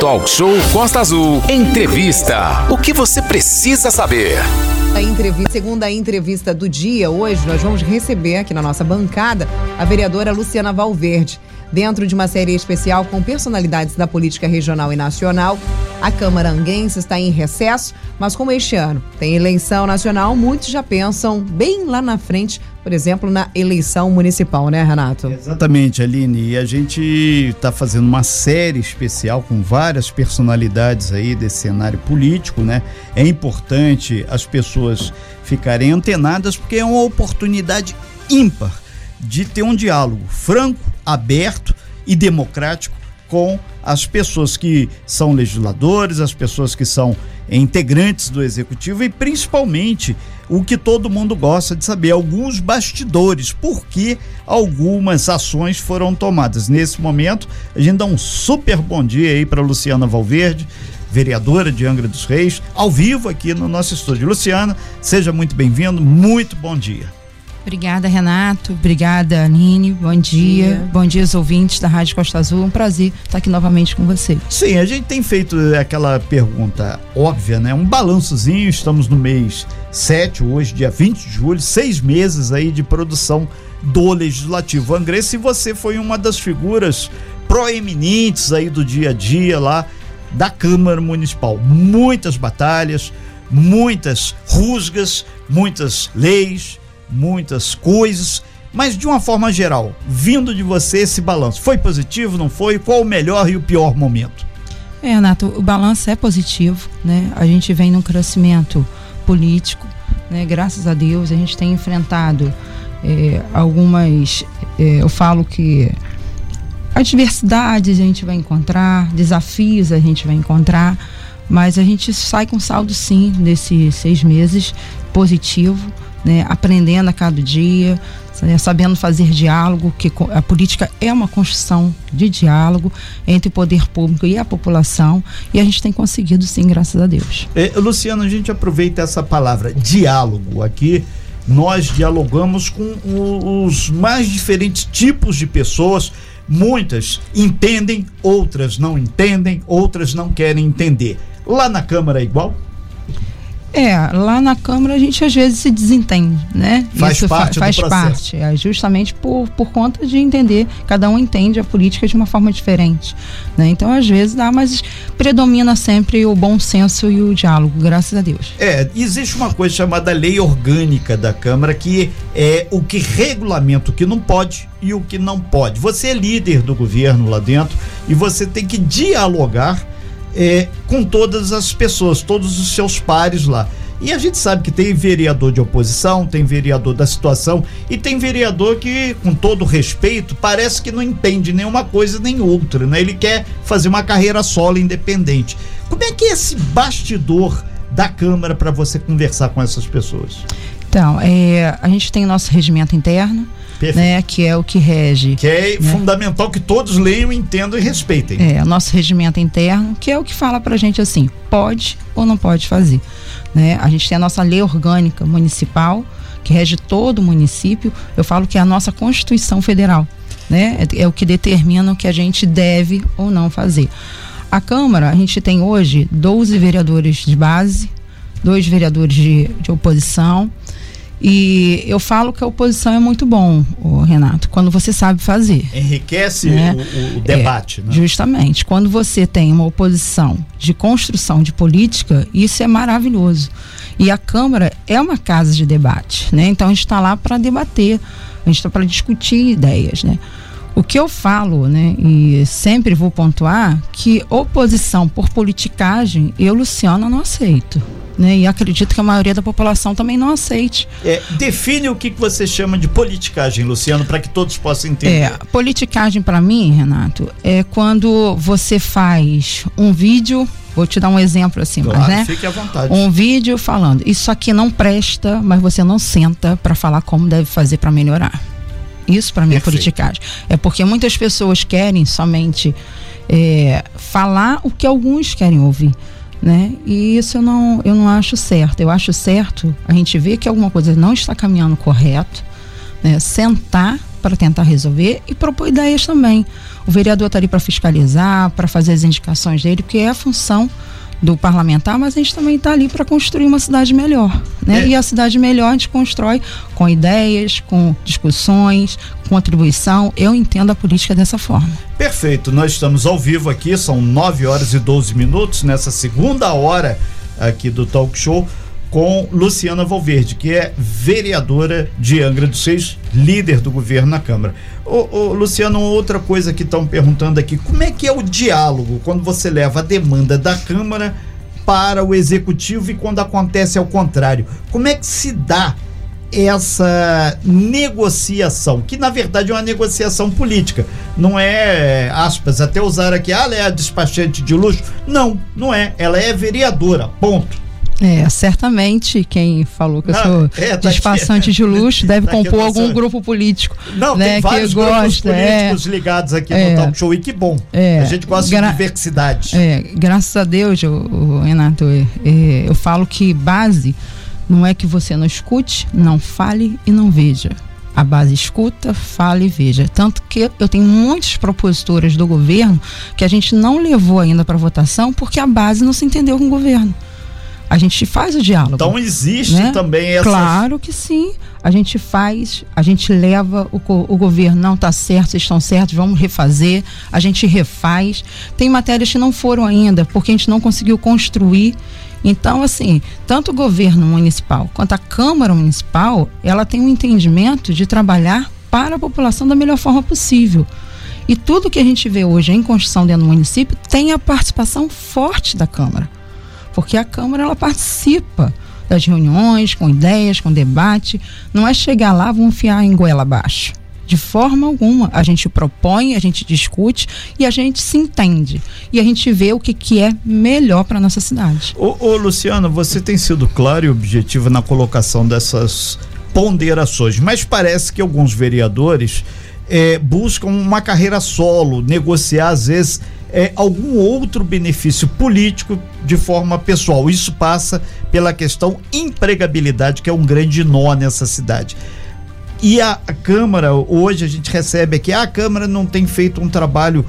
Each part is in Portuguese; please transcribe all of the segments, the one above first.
Talk Show Costa Azul. Entrevista. O que você precisa saber? A entrevista, segunda entrevista do dia, hoje nós vamos receber aqui na nossa bancada a vereadora Luciana Valverde. Dentro de uma série especial com personalidades da política regional e nacional, a Câmara Anguense está em recesso, mas como este ano tem eleição nacional, muitos já pensam bem lá na frente, por exemplo, na eleição municipal, né, Renato? Exatamente, Aline. E a gente está fazendo uma série especial com várias personalidades aí desse cenário político, né? É importante as pessoas ficarem antenadas porque é uma oportunidade ímpar de ter um diálogo franco, aberto e democrático com as pessoas que são legisladores, as pessoas que são integrantes do executivo e principalmente o que todo mundo gosta de saber, alguns bastidores, por que algumas ações foram tomadas. Nesse momento, a gente dá um super bom dia aí para Luciana Valverde, vereadora de Angra dos Reis, ao vivo aqui no nosso estúdio. Luciana, seja muito bem-vindo, muito bom dia. Obrigada, Renato. Obrigada, Aline. Bom dia. dia. Bom dia aos ouvintes da Rádio Costa Azul. Um prazer estar aqui novamente com você. Sim, a gente tem feito aquela pergunta óbvia, né? Um balançozinho. Estamos no mês 7, hoje, dia 20 de julho, seis meses aí de produção do Legislativo Angrense. Se você foi uma das figuras proeminentes aí do dia a dia lá da Câmara Municipal. Muitas batalhas, muitas rusgas, muitas leis muitas coisas, mas de uma forma geral, vindo de você esse balanço, foi positivo, não foi? Qual o melhor e o pior momento? É, Renato, o balanço é positivo, né? A gente vem num crescimento político, né? Graças a Deus a gente tem enfrentado é, algumas, é, eu falo que adversidades a gente vai encontrar, desafios a gente vai encontrar, mas a gente sai com saldo sim desses seis meses positivo né, aprendendo a cada dia, né, sabendo fazer diálogo, que a política é uma construção de diálogo entre o poder público e a população, e a gente tem conseguido sim, graças a Deus. É, Luciano, a gente aproveita essa palavra diálogo aqui. Nós dialogamos com os mais diferentes tipos de pessoas. Muitas entendem, outras não entendem, outras não querem entender. Lá na Câmara é igual? É, lá na Câmara a gente às vezes se desentende, né? Faz Isso parte fa faz parte, é, justamente por, por conta de entender, cada um entende a política de uma forma diferente, né? Então às vezes dá, mas predomina sempre o bom senso e o diálogo, graças a Deus. É, existe uma coisa chamada lei orgânica da Câmara que é o que regulamenta o que não pode e o que não pode. Você é líder do governo lá dentro e você tem que dialogar é, com todas as pessoas, todos os seus pares lá. E a gente sabe que tem vereador de oposição, tem vereador da situação e tem vereador que, com todo respeito, parece que não entende nenhuma coisa nem outra, né? Ele quer fazer uma carreira solo independente. Como é que é esse bastidor da Câmara para você conversar com essas pessoas? Então, é, a gente tem o nosso regimento interno, né, que é o que rege. Que é né? fundamental que todos leiam, entendam e respeitem. É, o nosso regimento interno, que é o que fala pra gente assim, pode ou não pode fazer. Né? A gente tem a nossa lei orgânica municipal, que rege todo o município. Eu falo que é a nossa Constituição Federal. Né? É, é o que determina o que a gente deve ou não fazer. A Câmara, a gente tem hoje 12 vereadores de base, dois vereadores de, de oposição, e eu falo que a oposição é muito bom, Renato, quando você sabe fazer. Enriquece né? o, o, debate. É, né? Justamente. Quando você tem uma oposição de construção de política, isso é maravilhoso. E a Câmara é uma casa de debate. Né? Então a gente está lá para debater, a gente está para discutir ideias. Né? O que eu falo, né, e sempre vou pontuar, que oposição por politicagem, eu, Luciana, não aceito. Né? E acredito que a maioria da população também não aceite. É, define o que você chama de politicagem, Luciano, para que todos possam entender. É, politicagem para mim, Renato, é quando você faz um vídeo Vou te dar um exemplo assim, claro, mas, né? Fique à vontade. Um vídeo falando, isso aqui não presta, mas você não senta para falar como deve fazer para melhorar. Isso para mim é politicagem. É porque muitas pessoas querem somente é, falar o que alguns querem ouvir. Né? E isso eu não, eu não acho certo. Eu acho certo a gente ver que alguma coisa não está caminhando correto, né? sentar para tentar resolver e propor ideias também. O vereador está ali para fiscalizar, para fazer as indicações dele, porque é a função do parlamentar, mas a gente também está ali para construir uma cidade melhor, né? É. E a cidade melhor a gente constrói com ideias, com discussões, com contribuição. Eu entendo a política dessa forma. Perfeito. Nós estamos ao vivo aqui, são 9 horas e 12 minutos nessa segunda hora aqui do Talk Show com Luciana Valverde, que é vereadora de Angra dos Seis, líder do governo na Câmara. Ô, ô, Luciano, outra coisa que estão perguntando aqui, como é que é o diálogo quando você leva a demanda da Câmara para o Executivo e quando acontece ao contrário? Como é que se dá essa negociação, que na verdade é uma negociação política, não é, aspas, até usar aqui, ah, ela é a despachante de luxo. Não, não é, ela é vereadora, ponto. É, certamente quem falou que eu sou é, tá despachante de luxo deve tá compor algum grupo político. Não, né, tem vários que gosta, políticos é, ligados aqui é, no Talk Show e que bom. É, a gente gosta de diversidade. É, graças a Deus, eu, Renato, é, é, eu falo que base não é que você não escute, não fale e não veja. A base escuta, fala e veja. Tanto que eu tenho muitas propositoras do governo que a gente não levou ainda para votação porque a base não se entendeu com o governo a gente faz o diálogo. Então existe né? também essa. Claro que sim. A gente faz, a gente leva o, o governo, não está certo, vocês estão certos, vamos refazer, a gente refaz. Tem matérias que não foram ainda, porque a gente não conseguiu construir. Então, assim, tanto o governo municipal quanto a Câmara Municipal, ela tem um entendimento de trabalhar para a população da melhor forma possível. E tudo que a gente vê hoje em construção dentro do município tem a participação forte da Câmara porque a Câmara ela participa das reuniões, com ideias, com debate. Não é chegar lá, vamos enfiar em goela abaixo. De forma alguma. A gente propõe, a gente discute e a gente se entende. E a gente vê o que, que é melhor para nossa cidade. Ô, ô, Luciano, você tem sido claro e objetivo na colocação dessas ponderações, mas parece que alguns vereadores é, buscam uma carreira solo, negociar às vezes é, algum outro benefício político de forma pessoal. Isso passa pela questão empregabilidade, que é um grande nó nessa cidade. E a, a Câmara, hoje a gente recebe aqui, a Câmara não tem feito um trabalho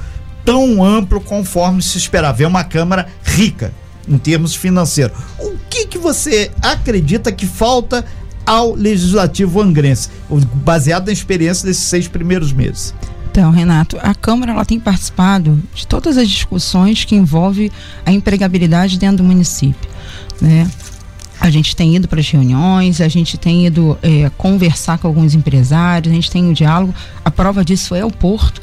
tão amplo conforme se esperava. É uma Câmara rica em termos financeiros. O que, que você acredita que falta ao Legislativo angrense, baseado na experiência desses seis primeiros meses? Então, Renato, a Câmara ela tem participado de todas as discussões que envolvem a empregabilidade dentro do município, né? A gente tem ido para as reuniões, a gente tem ido é, conversar com alguns empresários, a gente tem o um diálogo. A prova disso é o Porto.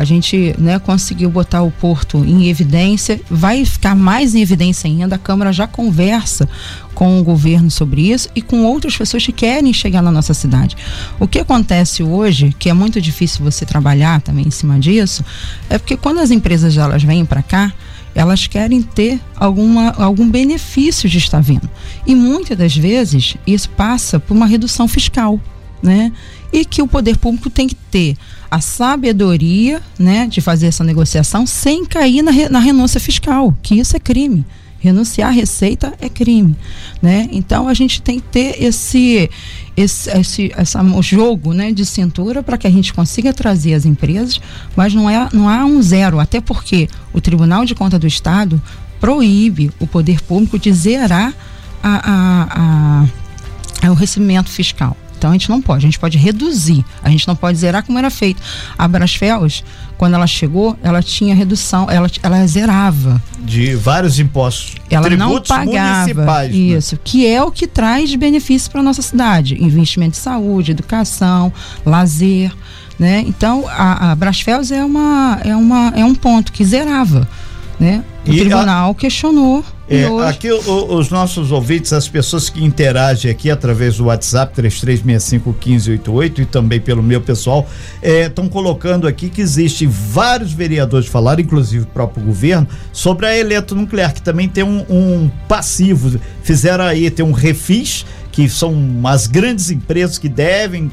A gente né, conseguiu botar o Porto em evidência, vai ficar mais em evidência ainda. A Câmara já conversa com o governo sobre isso e com outras pessoas que querem chegar na nossa cidade. O que acontece hoje, que é muito difícil você trabalhar também em cima disso, é porque quando as empresas elas vêm para cá, elas querem ter alguma, algum benefício de estar vindo. E muitas das vezes isso passa por uma redução fiscal, né? E que o poder público tem que ter a sabedoria, né, de fazer essa negociação sem cair na, na renúncia fiscal, que isso é crime. Renunciar à receita é crime, né? Então a gente tem que ter esse esse, esse essa, jogo, né, de cintura para que a gente consiga trazer as empresas, mas não é não há um zero, até porque o Tribunal de Conta do Estado proíbe o poder público de zerar a, a, a, o recebimento fiscal. Então a gente não pode, a gente pode reduzir, a gente não pode zerar como era feito. A Brasfels, quando ela chegou, ela tinha redução, ela, ela zerava. De vários impostos. Ela não pagava. Né? Isso, né? que é o que traz benefícios para nossa cidade. Investimento em saúde, educação, lazer. Né? Então, a, a Brasfels é, uma, é, uma, é um ponto que zerava. Né? O e tribunal a... questionou é, aqui o, os nossos ouvintes, as pessoas que interagem aqui através do WhatsApp 33651588 e também pelo meu pessoal, estão é, colocando aqui que existe vários vereadores falaram, inclusive o próprio governo, sobre a eletronuclear, que também tem um, um passivo. Fizeram aí, tem um refis, que são as grandes empresas que devem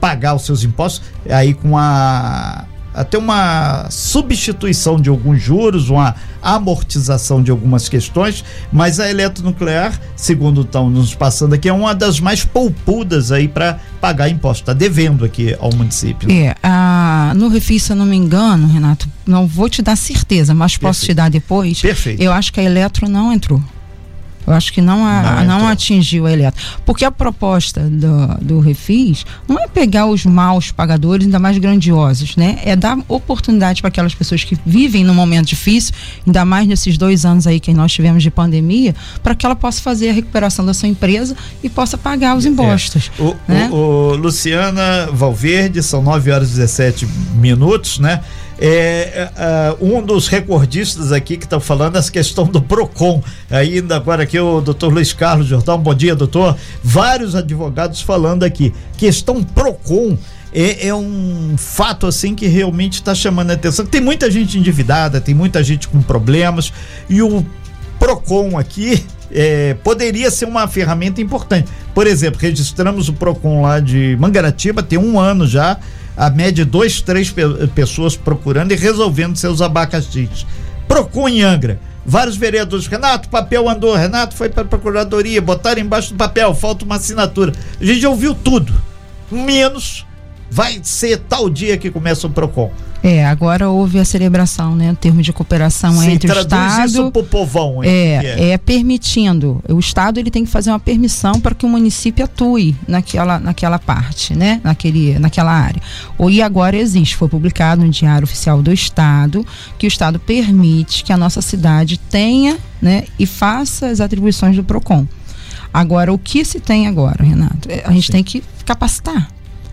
pagar os seus impostos, aí com a até uma substituição de alguns juros, uma amortização de algumas questões, mas a eletronuclear, segundo estão nos passando aqui, é uma das mais poupudas aí para pagar imposto. Está devendo aqui ao município. É, a, no Refis, se eu não me engano, Renato, não vou te dar certeza, mas posso Perfeito. te dar depois. Perfeito. Eu acho que a Eletro não entrou. Eu acho que não, a, não, não atingiu a eletro. Porque a proposta do, do Refis não é pegar os maus pagadores, ainda mais grandiosos, né? É dar oportunidade para aquelas pessoas que vivem num momento difícil, ainda mais nesses dois anos aí que nós tivemos de pandemia, para que ela possa fazer a recuperação da sua empresa e possa pagar os é. impostos. É. O, né? o, o Luciana Valverde, são 9 horas e 17 minutos, né? É, é, um dos recordistas aqui que está falando essa questão do PROCON. Ainda agora aqui o doutor Luiz Carlos Jordão, bom dia, doutor. Vários advogados falando aqui. Questão PROCON. É, é, um fato assim que realmente está chamando a atenção. Tem muita gente endividada, tem muita gente com problemas e o Procon aqui é, poderia ser uma ferramenta importante. Por exemplo, registramos o Procon lá de Mangaratiba, tem um ano já a média de dois, três pe pessoas procurando e resolvendo seus abacaxis. Procon em Angra. Vários vereadores, Renato, papel andou, Renato foi para a procuradoria, botaram embaixo do papel, falta uma assinatura. A gente ouviu tudo, menos vai ser tal dia que começa o PROCON. É, agora houve a celebração, né? O termo de cooperação Se entre o Estado. Isso pro povão, hein? É, é, é, permitindo. O Estado ele tem que fazer uma permissão para que o município atue naquela, naquela parte, né? Naquele, naquela área. E agora existe, foi publicado no Diário Oficial do Estado, que o Estado permite que a nossa cidade tenha, né? E faça as atribuições do PROCON. Agora, o que se tem agora, Renato? É, a gente Sim. tem que capacitar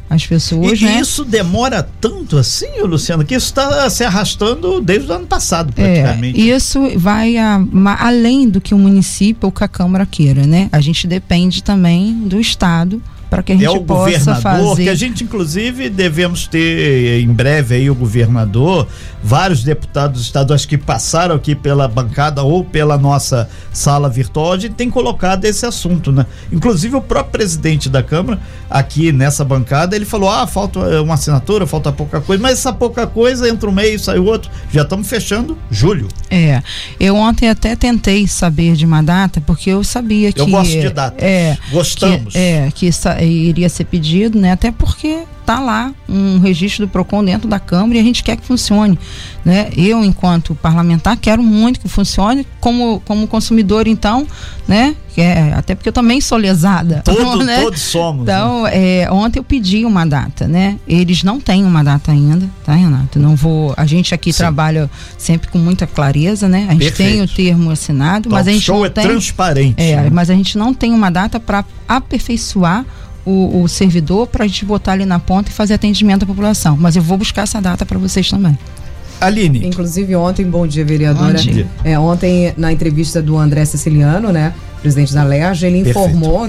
as pessoas. E, né? isso demora tanto assim, Luciano, que isso está se arrastando desde o ano passado, praticamente. É, isso vai a, além do que o município ou que a Câmara queira, né? A gente depende também do Estado para que a gente é o possa governador, fazer. que a gente inclusive devemos ter em breve aí o governador, vários deputados estaduais que passaram aqui pela bancada ou pela nossa sala virtual, a gente tem colocado esse assunto, né? Inclusive o próprio presidente da Câmara aqui nessa bancada, ele falou: "Ah, falta uma assinatura, falta pouca coisa", mas essa pouca coisa entra um mês, sai outro, já estamos fechando julho. É. Eu ontem até tentei saber de uma data porque eu sabia que Eu gosto de datas. É. Gostamos. Que, é, que iria ser pedido, né? Até porque tá lá um registro do Procon dentro da Câmara e a gente quer que funcione, né? Eu enquanto parlamentar quero muito que funcione como como consumidor então, né? É, até porque eu também sou lesada. Todo, né? Todos somos. Então, né? é, ontem eu pedi uma data, né? Eles não têm uma data ainda, tá, Renato? Não vou. A gente aqui Sim. trabalha sempre com muita clareza, né? A gente Perfeito. tem o termo assinado, mas a gente não é tem. transparente. É, né? mas a gente não tem uma data para aperfeiçoar o, o servidor para a gente botar ali na ponta e fazer atendimento à população. Mas eu vou buscar essa data para vocês também. Aline. Inclusive ontem, bom dia, vereadora. Bom dia. É, ontem, na entrevista do André Siciliano, né, presidente da LERJ, ele informou,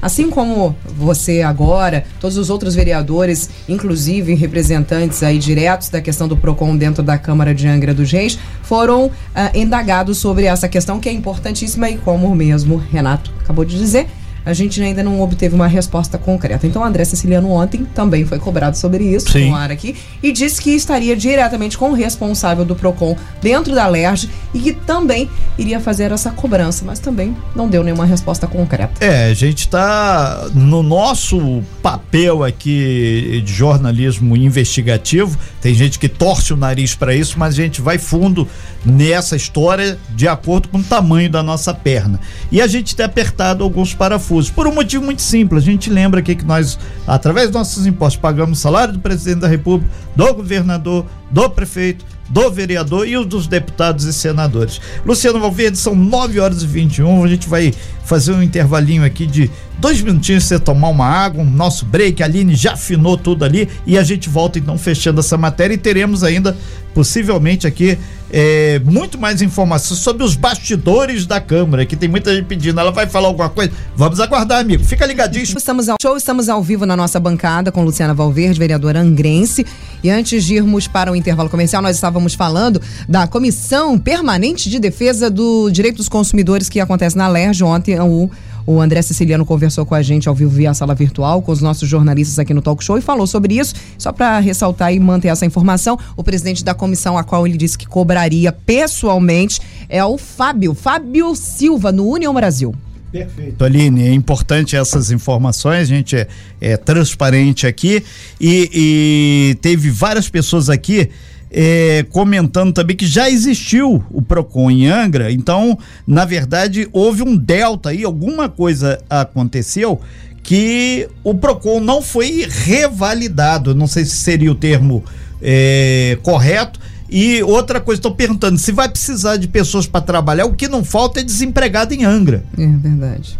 assim como você agora, todos os outros vereadores, inclusive representantes aí diretos da questão do PROCON dentro da Câmara de Angra dos Reis, foram ah, indagados sobre essa questão que é importantíssima e como mesmo Renato acabou de dizer, a gente ainda não obteve uma resposta concreta. Então, o André Siciliano ontem também foi cobrado sobre isso Sim. no ar aqui e disse que estaria diretamente com o responsável do PROCON dentro da LERJ e que também iria fazer essa cobrança, mas também não deu nenhuma resposta concreta. É, a gente está no nosso papel aqui de jornalismo investigativo, tem gente que torce o nariz para isso, mas a gente vai fundo nessa história de acordo com o tamanho da nossa perna. E a gente tem apertado alguns parafusos por um motivo muito simples. A gente lembra aqui que nós, através dos nossos impostos, pagamos o salário do presidente da República, do governador, do prefeito, do vereador e os dos deputados e senadores. Luciano Valverde, são 9 horas e 21. A gente vai fazer um intervalinho aqui de dois minutinhos você tomar uma água, um nosso break. A Aline já afinou tudo ali e a gente volta então fechando essa matéria e teremos ainda possivelmente aqui é, muito mais informações sobre os bastidores da Câmara, que tem muita gente pedindo. Ela vai falar alguma coisa? Vamos aguardar, amigo. Fica ligadíssimo. Estamos ao show, estamos ao vivo na nossa bancada com Luciana Valverde, vereadora angrense. E antes de irmos para o intervalo comercial, nós estávamos falando da Comissão Permanente de Defesa do Direito dos Consumidores que acontece na LERJ ontem. O O André Siciliano conversou com a gente ao vivo via sala virtual, com os nossos jornalistas aqui no Talk Show e falou sobre isso. Só para ressaltar e manter essa informação, o presidente da comissão, a qual ele disse que cobraria pessoalmente, é o Fábio, Fábio Silva, no União Brasil. Perfeito, Aline, é importante essas informações, a gente é, é transparente aqui e, e, teve várias pessoas aqui é, comentando também que já existiu o PROCON em Angra, então, na verdade, houve um delta aí, alguma coisa aconteceu que o PROCON não foi revalidado, não sei se seria o termo é, correto, e outra coisa, estou perguntando, se vai precisar de pessoas para trabalhar, o que não falta é desempregado em Angra. É verdade.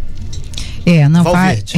É, não vai.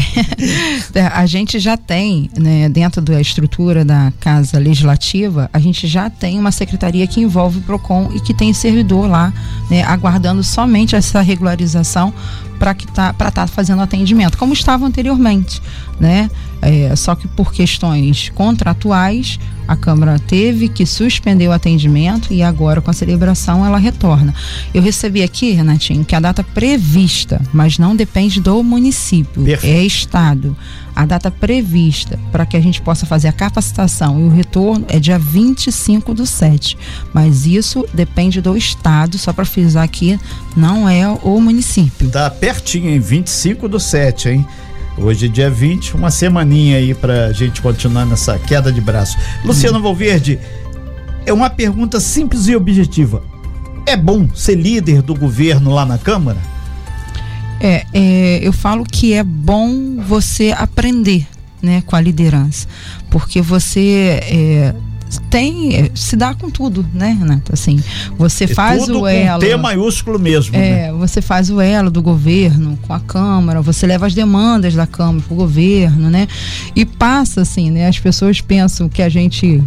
É, a gente já tem, né, dentro da estrutura da Casa Legislativa, a gente já tem uma secretaria que envolve o PROCON e que tem servidor lá, né, aguardando somente essa regularização para que tá estar tá fazendo atendimento, como estava anteriormente, né? É, só que por questões contratuais a Câmara teve que suspender o atendimento e agora com a celebração ela retorna. Eu recebi aqui, Renatinho, que a data prevista, mas não depende do município, Perfeito. é estado. A data prevista para que a gente possa fazer a capacitação e o retorno é dia 25 do 7. Mas isso depende do estado, só para frisar aqui, não é o município. Tá pertinho, em 25 do 7, hein? Hoje, dia 20, uma semaninha aí pra gente continuar nessa queda de braço. Luciano Valverde, é uma pergunta simples e objetiva. É bom ser líder do governo lá na Câmara? É, é eu falo que é bom você aprender né, com a liderança, porque você é, tem se dá com tudo, né, Renato? Assim, você é faz o elo. Com T maiúsculo mesmo. É, né? você faz o elo do governo com a Câmara, você leva as demandas da Câmara para o governo, né? E passa assim, né? As pessoas pensam que a gente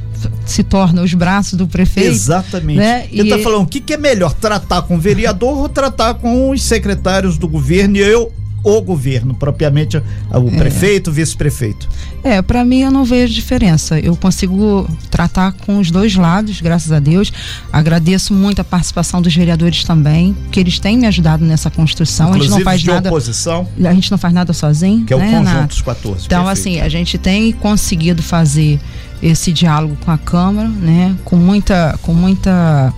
se torna os braços do prefeito. Exatamente. Né? Ele está falando o que, que é melhor, tratar com o vereador ou tratar com os secretários do governo? E eu o governo, propriamente o é. prefeito, vice-prefeito? É, para mim eu não vejo diferença. Eu consigo tratar com os dois lados, graças a Deus. Agradeço muito a participação dos vereadores também, que eles têm me ajudado nessa construção. Inclusive a gente não faz de nada. Oposição, a gente não faz nada sozinho. Que é o né, conjunto dos 14. Então, perfeito. assim, a gente tem conseguido fazer esse diálogo com a Câmara, né? Com muita. Com muita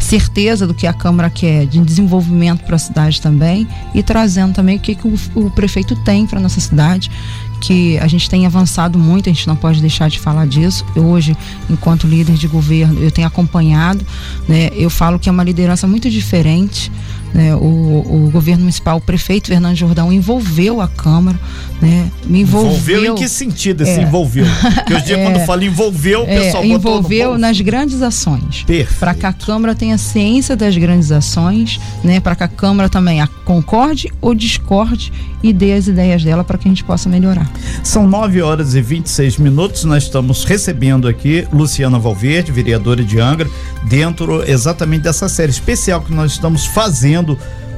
certeza do que a Câmara quer de desenvolvimento para a cidade também e trazendo também o que, que o, o prefeito tem para nossa cidade que a gente tem avançado muito, a gente não pode deixar de falar disso. Hoje, enquanto líder de governo, eu tenho acompanhado, né? Eu falo que é uma liderança muito diferente, né? O, o governo municipal, o prefeito Fernando Jordão envolveu a Câmara, né? Me envolveu. Envolveu em que sentido esse é. envolveu? Porque hoje é, quando fala envolveu, o é, pessoal é, envolveu nas grandes ações. Para que a Câmara tenha ciência das grandes ações, né? Para que a Câmara também a concorde ou discorde e dê as ideias dela para que a gente possa melhorar. São 9 horas e 26 minutos. Nós estamos recebendo aqui Luciana Valverde, vereadora de Angra, dentro exatamente dessa série especial que nós estamos fazendo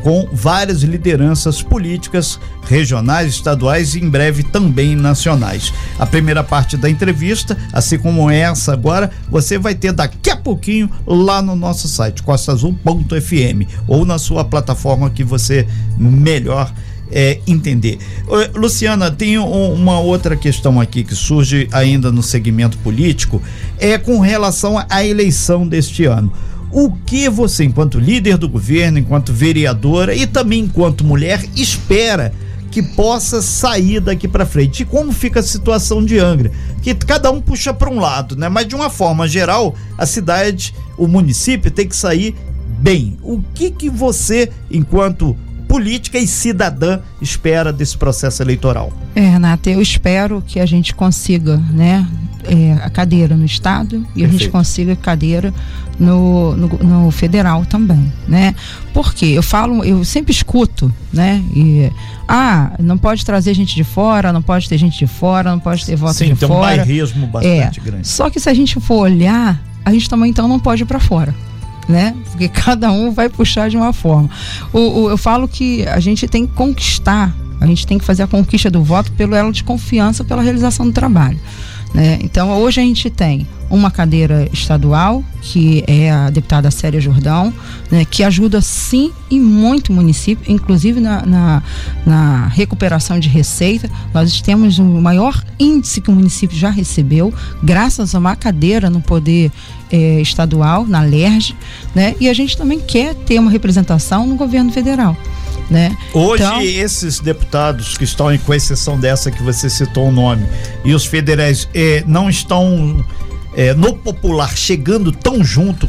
com várias lideranças políticas regionais, estaduais e em breve também nacionais. A primeira parte da entrevista, assim como essa agora, você vai ter daqui a pouquinho lá no nosso site costaazul.fm ou na sua plataforma que você melhor é, entender. Luciana, tem um, uma outra questão aqui que surge ainda no segmento político, é com relação à eleição deste ano. O que você, enquanto líder do governo, enquanto vereadora e também enquanto mulher, espera que possa sair daqui para frente? E como fica a situação de Angra? Que cada um puxa para um lado, né? Mas de uma forma geral, a cidade, o município tem que sair bem. O que que você, enquanto política e cidadã espera desse processo eleitoral? É, Renata, eu espero que a gente consiga, né, é, a cadeira no estado e Perfeito. a gente consiga cadeira no, no, no, federal também, né? Porque eu falo, eu sempre escuto, né? E ah, não pode trazer gente de fora, não pode ter gente de fora, não pode ter voto Sim, de tem fora. Sim, um bairrismo bastante é, grande. Só que se a gente for olhar, a gente também então não pode ir para fora né? Porque cada um vai puxar de uma forma. O, o, eu falo que a gente tem que conquistar, a gente tem que fazer a conquista do voto pelo elo de confiança, pela realização do trabalho. Né? Então, hoje a gente tem uma cadeira estadual, que é a deputada Célia Jordão, né, que ajuda sim e muito o município, inclusive na, na, na, recuperação de receita. Nós temos o maior índice que o município já recebeu, graças a uma cadeira no poder eh, estadual, na LERJ, né? E a gente também quer ter uma representação no governo federal. Né? Hoje, então, esses deputados que estão, com exceção dessa que você citou o nome, e os federais eh, não estão é, no popular chegando tão junto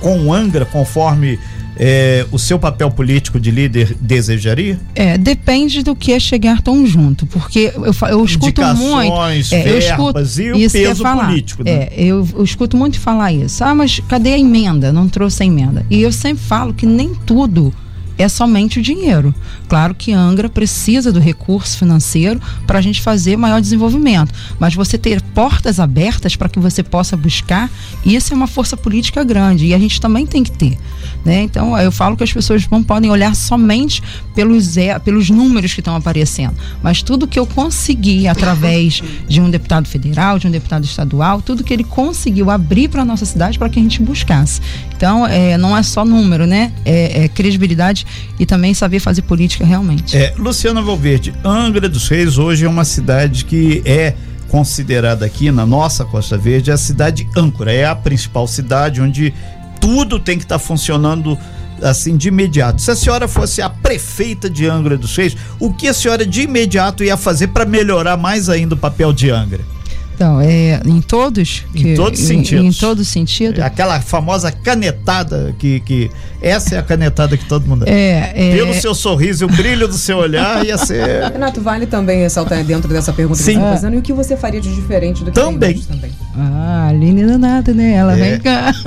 com o Angra, conforme é, o seu papel político de líder desejaria? É, depende do que é chegar tão junto, porque eu, eu escuto muito. É, eu escuto, e o peso político. Né? É, eu, eu, escuto muito falar isso. Ah, mas cadê a emenda? Não trouxe a emenda. E eu sempre falo que nem tudo é somente o dinheiro. Claro que Angra precisa do recurso financeiro para a gente fazer maior desenvolvimento, mas você ter portas abertas para que você possa buscar, isso é uma força política grande e a gente também tem que ter. Né? Então, eu falo que as pessoas não podem olhar somente pelos, é, pelos números que estão aparecendo, mas tudo que eu consegui através de um deputado federal, de um deputado estadual, tudo que ele conseguiu abrir para a nossa cidade para que a gente buscasse. Então, é, não é só número, né? É, é credibilidade e também saber fazer política realmente. É, Luciana Valverde, Angra dos Reis hoje é uma cidade que é considerada aqui na nossa Costa Verde a cidade âncora, é a principal cidade onde tudo tem que estar tá funcionando assim de imediato. Se a senhora fosse a prefeita de Angra dos Reis, o que a senhora de imediato ia fazer para melhorar mais ainda o papel de Angra? Então, é, em todos? Que, em todos os sentidos. Em, em todos sentidos. É aquela famosa canetada que, que. Essa é a canetada que todo mundo. É, é, Pelo seu sorriso e o brilho do seu olhar, ia ser. Renato, vale também ressaltar dentro dessa pergunta Sim. que você está fazendo e o que você faria de diferente do que também. também. Ah, a Aline não é nada, né? Ela é. vem cá.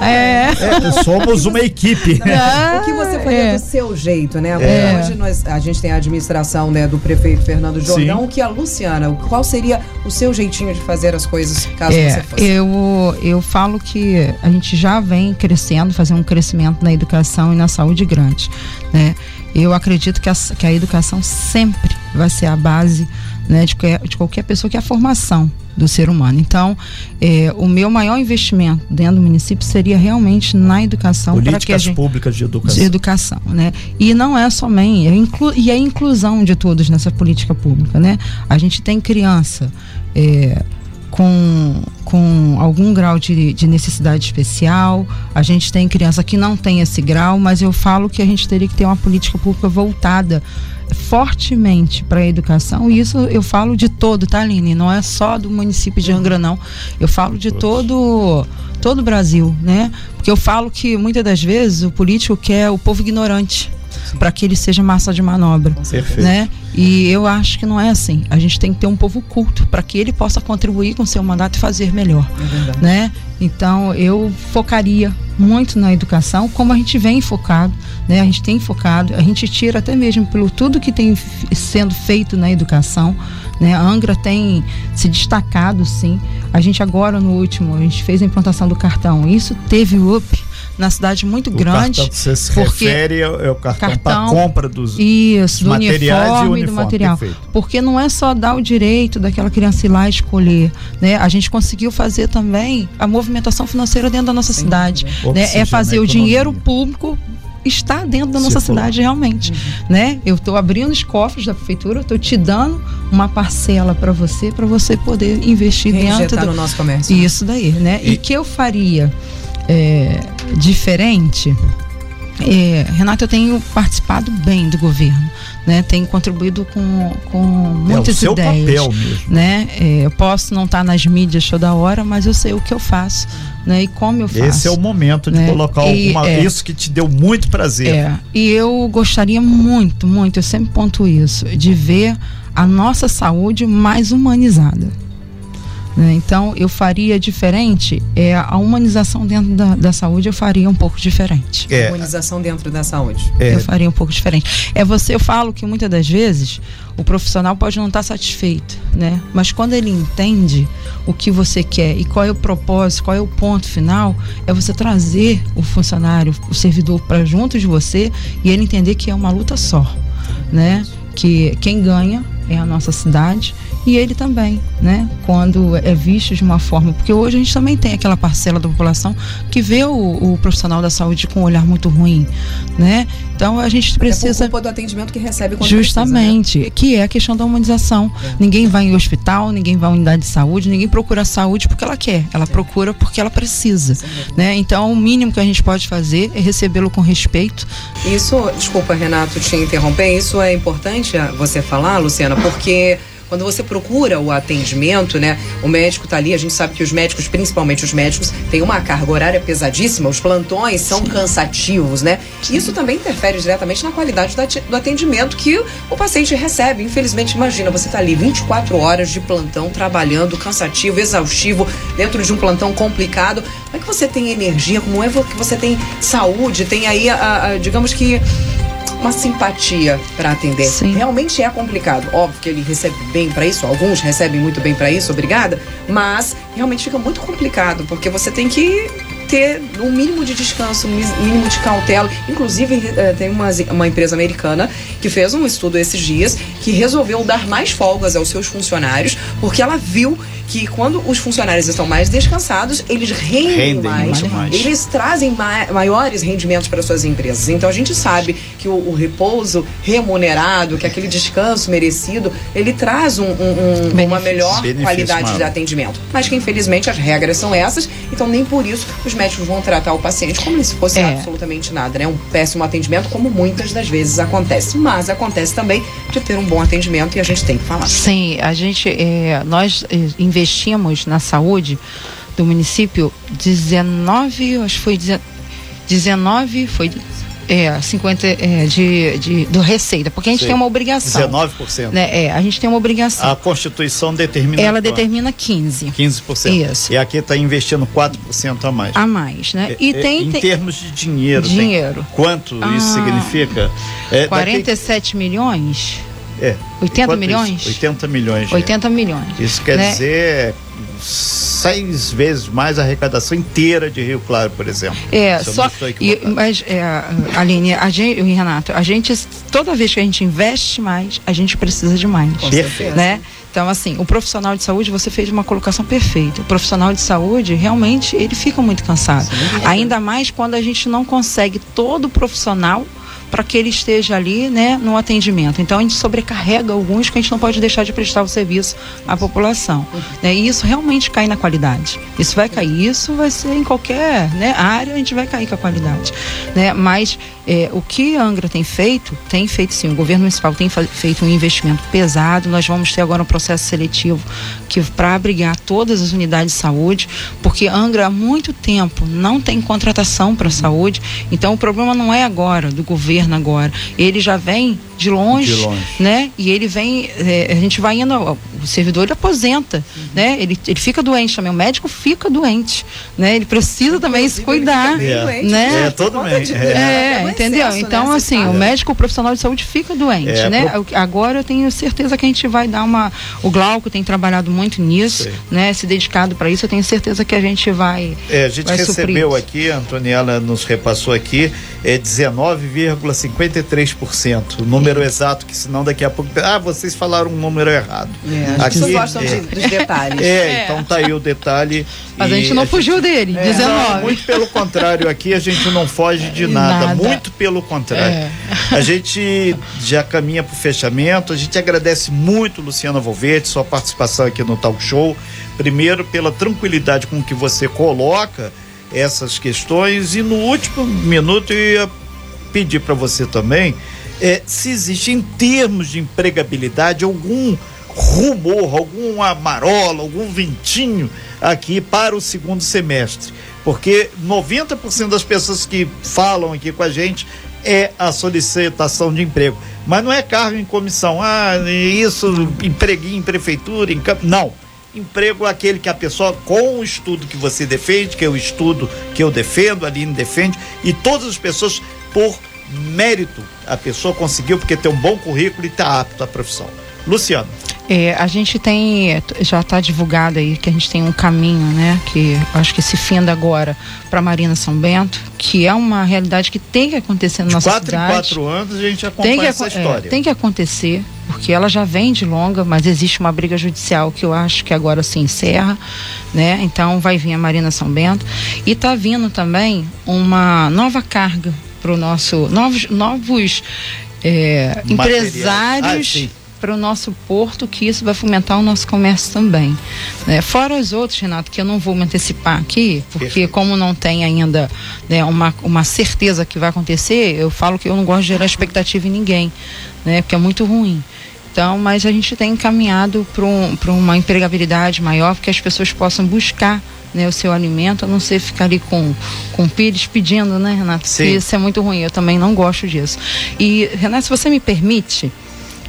É. é. somos uma equipe. Ah, o que você faria é. do seu jeito, né? É. Hoje nós, a gente tem a administração né, do prefeito Fernando Jordão, Sim. que a Luciana, qual seria o seu jeitinho de fazer as coisas, caso é, você fosse? Eu, eu falo que a gente já vem crescendo, fazendo um crescimento na educação e na saúde grande, né? Eu acredito que a, que a educação sempre vai ser a base né, de, de qualquer pessoa, que é a formação do ser humano. Então, é, o meu maior investimento dentro do município seria realmente na educação. Políticas que a gente, públicas de educação. De educação, né? E não é somente, é inclu, e a inclusão de todos nessa política pública, né? A gente tem criança é, com, com algum grau de, de necessidade especial, a gente tem criança que não tem esse grau, mas eu falo que a gente teria que ter uma política pública voltada fortemente para a educação, e isso eu falo de todo, tá, Aline? Não é só do município de Angra, não. Eu falo de todo todo o Brasil, né? Porque eu falo que muitas das vezes o político quer o povo ignorante para que ele seja massa de manobra, Perfeito. né? E eu acho que não é assim. A gente tem que ter um povo culto para que ele possa contribuir com seu mandato e fazer melhor, é né? Então eu focaria muito na educação, como a gente vem focado, né? A gente tem focado, a gente tira até mesmo pelo tudo que tem sendo feito na educação, né? A Angra tem se destacado, sim. A gente agora no último, a gente fez a implantação do cartão. Isso teve up na cidade muito o grande. Cartão, você se porque refere ao, ao cartão, cartão para compra dos, isso, do materiais uniforme, e uniforme, do material. Perfeito. Porque não é só dar o direito daquela criança ir lá escolher, né? A gente conseguiu fazer também a movimentação financeira dentro da nossa Sim, cidade, né? É fazer o dinheiro público está dentro da nossa cidade realmente, uhum. né? Eu estou abrindo os cofres da prefeitura, estou te dando uma parcela para você, para você poder investir dentro do no nosso comércio. Isso daí, né? E, e que eu faria é, diferente, é, Renato, eu tenho participado bem do governo, né? Tenho contribuído com, com muitas é o seu ideias, papel mesmo. né? É, eu posso não estar nas mídias toda hora, mas eu sei o que eu faço, né? E como eu faço. Esse é o momento de né? colocar e, alguma é, isso que te deu muito prazer. É, e eu gostaria muito, muito, eu sempre ponto isso, de ver a nossa saúde mais humanizada. Né? Então, eu faria diferente, é, a humanização dentro da, da saúde eu faria um pouco diferente. É. Humanização dentro da saúde. É. Eu faria um pouco diferente. É você, eu falo que muitas das vezes o profissional pode não estar satisfeito, né? Mas quando ele entende o que você quer e qual é o propósito, qual é o ponto final, é você trazer o funcionário, o servidor para junto de você e ele entender que é uma luta só, né? Que quem ganha é a nossa cidade e ele também, né? Quando é visto de uma forma, porque hoje a gente também tem aquela parcela da população que vê o, o profissional da saúde com um olhar muito ruim, né? Então a gente precisa é por do atendimento que recebe quando justamente, precisa, né? que é a questão da humanização. É. Ninguém vai em hospital, ninguém vai em unidade de saúde, ninguém procura saúde porque ela quer, ela é. procura porque ela precisa, né? Então o mínimo que a gente pode fazer é recebê-lo com respeito. Isso, desculpa Renato te interromper, isso é importante você falar, Luciana, porque quando você procura o atendimento, né? O médico está ali, a gente sabe que os médicos, principalmente os médicos, têm uma carga horária pesadíssima, os plantões são cansativos, né? Isso também interfere diretamente na qualidade do atendimento que o paciente recebe. Infelizmente, imagina, você está ali 24 horas de plantão, trabalhando, cansativo, exaustivo, dentro de um plantão complicado. Como é que você tem energia? Como é que você tem saúde? Tem aí, a, a digamos que uma simpatia para atender. Sim. Realmente é complicado. Óbvio que ele recebe bem para isso, alguns recebem muito bem para isso, obrigada, mas realmente fica muito complicado, porque você tem que ter um mínimo de descanso, um mínimo de cautela. Inclusive, eh, tem uma, uma empresa americana que fez um estudo esses dias que resolveu dar mais folgas aos seus funcionários, porque ela viu que quando os funcionários estão mais descansados, eles rendem, rendem mais, mais, eles trazem ma maiores rendimentos para suas empresas. Então a gente sabe que o, o, repouso remunerado, que aquele descanso merecido, ele traz um, um, um, uma melhor Benefício qualidade maior. de atendimento. Mas que infelizmente as regras são essas, então nem por isso os médicos vão tratar o paciente como se fosse é. absolutamente nada, né? Um péssimo atendimento, como muitas das vezes acontece. Mas acontece também de ter um bom atendimento e a gente tem que falar. Sim, a gente, é, nós é, investimos na saúde do município 19, acho que foi 19, foi é, 50 é, de, de, do Receita, porque a gente Sim. tem uma obrigação. 19%. Né? É, a gente tem uma obrigação. A Constituição determina. Ela determina 15%. 15%. Isso. E aqui está investindo 4% a mais. A mais, né? E é, tem. Em tem... termos de dinheiro. Dinheiro. quanto ah, isso significa? É, 47 daqui... milhões? É. 80 milhões? Isso? 80 milhões. 80 milhões. Isso quer né? dizer seis vezes mais a arrecadação inteira de Rio Claro, por exemplo. É, só e, mas é, Aline, a gente, Renato, a gente toda vez que a gente investe mais, a gente precisa de mais. Perfeito. Né? Então, assim, o profissional de saúde, você fez uma colocação perfeita. O profissional de saúde, realmente, ele fica muito cansado. Sim, Ainda mais quando a gente não consegue todo profissional para que ele esteja ali, né, no atendimento. Então a gente sobrecarrega alguns que a gente não pode deixar de prestar o serviço à população. Né? E isso realmente cai na qualidade. Isso vai cair, isso vai ser em qualquer né, área, a gente vai cair com a qualidade. Né? Mas é, o que a Angra tem feito, tem feito sim, o governo municipal tem feito um investimento pesado. Nós vamos ter agora um processo seletivo que para abrigar todas as unidades de saúde, porque Angra há muito tempo não tem contratação para saúde. Então o problema não é agora do governo governo agora. Ele já vem de longe, de longe. né? E ele vem, é, a gente vai indo, o servidor ele aposenta, uhum. né? Ele, ele fica doente também, o médico fica doente, né? Ele precisa também se cuidar, é. né? É, todo mundo. É, é entendeu? Excesso, então, né? assim, o médico, o profissional de saúde fica doente, é, né? Pro... Agora eu tenho certeza que a gente vai dar uma, o Glauco tem trabalhado muito nisso, Sim. né? Se dedicado para isso, eu tenho certeza que a gente vai É, a gente recebeu aqui, a Antoniela nos repassou aqui, é 19,53%. O número é. exato, que senão daqui a pouco. Ah, vocês falaram um número errado. É, aqui, vocês gostam é, de, dos detalhes. É, é, então tá aí o detalhe. Mas a gente não a fugiu gente, dele, é, 19. Não, muito pelo contrário, aqui a gente não foge de nada, nada. muito pelo contrário. É. A gente já caminha para o fechamento, a gente agradece muito, Luciana Volvete, sua participação aqui no Talk Show. Primeiro, pela tranquilidade com que você coloca essas questões. E no último minuto eu ia pedir para você também é, se existe em termos de empregabilidade algum rumor, alguma marola, algum ventinho aqui para o segundo semestre. Porque 90% das pessoas que falam aqui com a gente é a solicitação de emprego. Mas não é cargo em comissão. Ah, isso, empreguinho em prefeitura, em campo. Não Emprego é aquele que a pessoa, com o estudo que você defende, que é o estudo que eu defendo, a Aline defende, e todas as pessoas por mérito. A pessoa conseguiu porque tem um bom currículo e está apto à profissão. Luciano. É, a gente tem, já está divulgado aí que a gente tem um caminho, né? Que acho que se finda agora para Marina São Bento, que é uma realidade que tem que acontecer na nossa quatro cidade. Quatro em quatro anos a gente acompanha tem que, essa história. É, tem que acontecer, porque ela já vem de longa, mas existe uma briga judicial que eu acho que agora se encerra, né? Então vai vir a Marina São Bento e está vindo também uma nova carga para o nosso novos novos é, empresários ah, para o nosso porto, que isso vai fomentar o nosso comércio também. Né? Fora os outros, Renato, que eu não vou me antecipar aqui, porque Perfeito. como não tem ainda né, uma, uma certeza que vai acontecer, eu falo que eu não gosto de gerar expectativa em ninguém, né? Porque é muito ruim. Então, mas a gente tem encaminhado para um, uma empregabilidade maior, que as pessoas possam buscar né, o seu alimento, a não ser ficar ali com, com pires pedindo, né, Renato? Sim. Isso é muito ruim, eu também não gosto disso. E, Renato, se você me permite,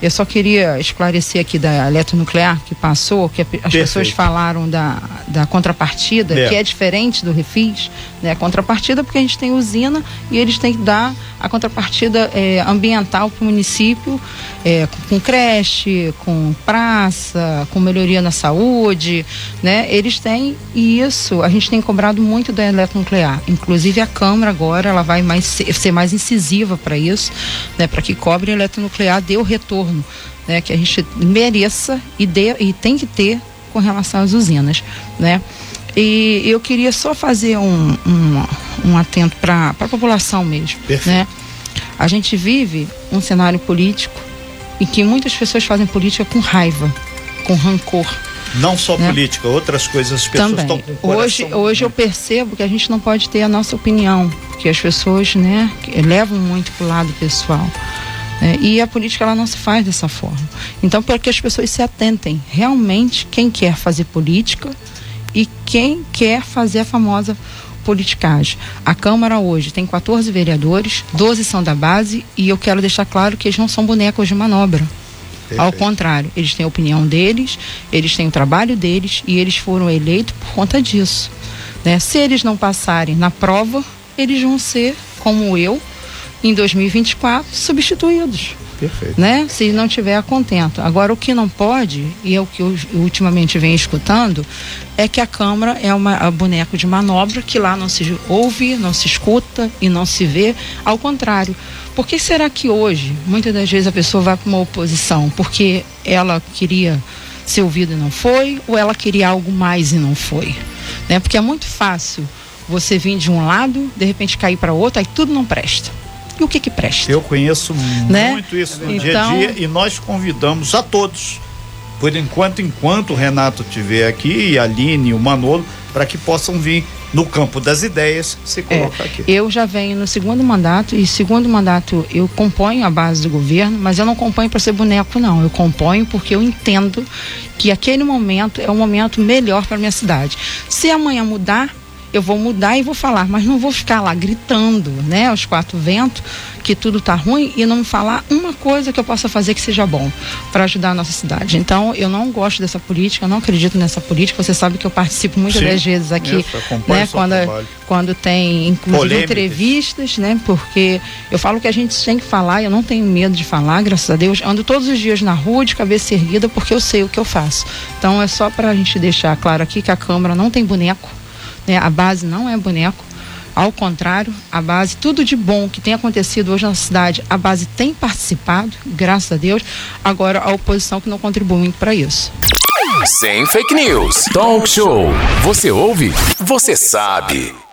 eu só queria esclarecer aqui da eletronuclear que passou, que as Perfeito. pessoas falaram da, da contrapartida, é. que é diferente do refis, né? A contrapartida porque a gente tem usina e eles têm que dar a contrapartida é, ambiental para o município, é, com creche, com praça, com melhoria na saúde, né? Eles têm isso a gente tem cobrado muito da eletronuclear. Inclusive a Câmara agora ela vai mais ser mais incisiva para isso, né? Para que cobre a eletronuclear dê o retorno né, que a gente mereça e, dê, e tem que ter com relação às usinas. Né? E eu queria só fazer um, um, um atento para a população mesmo. Né? A gente vive um cenário político em que muitas pessoas fazem política com raiva, com rancor. Não só né? política, outras coisas as pessoas Também. estão com Hoje, hoje eu percebo que a gente não pode ter a nossa opinião, porque as pessoas né, levam muito para o lado pessoal. É, e a política ela não se faz dessa forma. Então, para que as pessoas se atentem realmente quem quer fazer política e quem quer fazer a famosa politicagem. A Câmara hoje tem 14 vereadores, 12 são da base e eu quero deixar claro que eles não são bonecos de manobra. Perfeito. Ao contrário, eles têm a opinião deles, eles têm o trabalho deles e eles foram eleitos por conta disso. Né? Se eles não passarem na prova, eles vão ser, como eu, em 2024 substituídos. Perfeito. Né? Se não tiver contento. Agora, o que não pode, e é o que eu ultimamente venho escutando, é que a Câmara é uma boneco de manobra que lá não se ouve, não se escuta e não se vê. Ao contrário. Por que será que hoje, muitas das vezes, a pessoa vai para uma oposição? Porque ela queria ser ouvida e não foi, ou ela queria algo mais e não foi? Né? Porque é muito fácil você vir de um lado, de repente cair para outro, aí tudo não presta e o que que presta. Eu conheço né? muito isso no então... dia a dia e nós convidamos a todos, por enquanto, enquanto o Renato estiver aqui e a Aline e o Manolo, para que possam vir no campo das ideias se colocar é, aqui. Eu já venho no segundo mandato e segundo mandato eu componho a base do governo, mas eu não componho para ser boneco não, eu componho porque eu entendo que aquele momento é o momento melhor para minha cidade. Se amanhã mudar, eu vou mudar e vou falar, mas não vou ficar lá gritando, né, aos quatro ventos, que tudo tá ruim e não falar uma coisa que eu possa fazer que seja bom para ajudar a nossa cidade. Então, eu não gosto dessa política, eu não acredito nessa política. Você sabe que eu participo muitas das vezes aqui, né, quando quando tem inclusive Polêmicas. entrevistas, né, porque eu falo que a gente tem que falar, eu não tenho medo de falar, graças a Deus. Ando todos os dias na rua de cabeça erguida porque eu sei o que eu faço. Então, é só para a gente deixar claro aqui que a Câmara não tem boneco né? A base não é boneco. Ao contrário, a base, tudo de bom que tem acontecido hoje na cidade, a base tem participado, graças a Deus. Agora, a oposição que não contribui muito para isso. Sem fake news. Talk show. Você ouve? Você sabe.